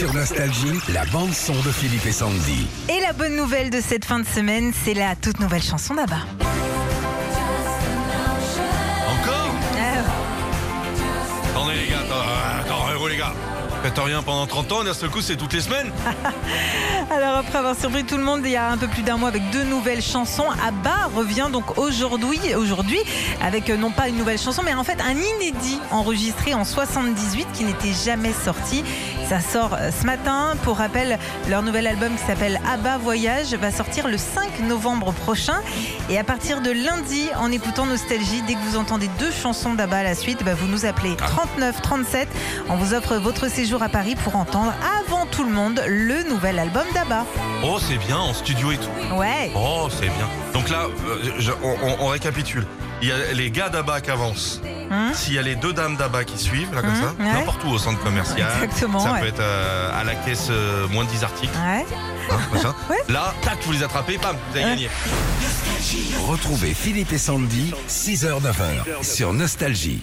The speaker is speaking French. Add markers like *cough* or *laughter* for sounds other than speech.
Sur Nostalgie, la bande-son de Philippe et Sandy. Et la bonne nouvelle de cette fin de semaine, c'est la toute nouvelle chanson d'Abba. Encore Ah, Attendez les gars, attends, attends, héros les gars. Faites rien pendant 30 ans, d'un seul coup c'est toutes les semaines. *laughs* Alors après avoir surpris tout le monde il y a un peu plus d'un mois avec deux nouvelles chansons, Abba revient donc aujourd'hui, aujourd'hui avec euh, non pas une nouvelle chanson mais en fait un inédit enregistré en 78 qui n'était jamais sorti. Ça sort euh, ce matin. Pour rappel, leur nouvel album qui s'appelle Abba Voyage va sortir le 5 novembre prochain. Et à partir de lundi, en écoutant Nostalgie, dès que vous entendez deux chansons d'Abba à la suite, bah, vous nous appelez 39 37. On vous offre votre séjour à Paris pour entendre avant tout le monde le nouvel album d'Abba. Oh c'est bien, en studio et tout. Ouais. Oh c'est bien. Donc là, euh, je- on, on- on récapitule. Il y a les gars d'Abba qui avancent. Hum. S'il y a les deux dames d'Abba qui suivent, là comme Hum, ça, ouais. n'importe où au centre commercial. Exactement, Ça ouais. peut être euh, à la caisse euh, moins de 10 articles. Ouais. hein, comme ça. *laughs* Ouais. Là, tac, vous les attrapez, bam, vous avez Ouais. gagné. Retrouvez Philippe et Sandy, 6h-9h, sur Nostalgie.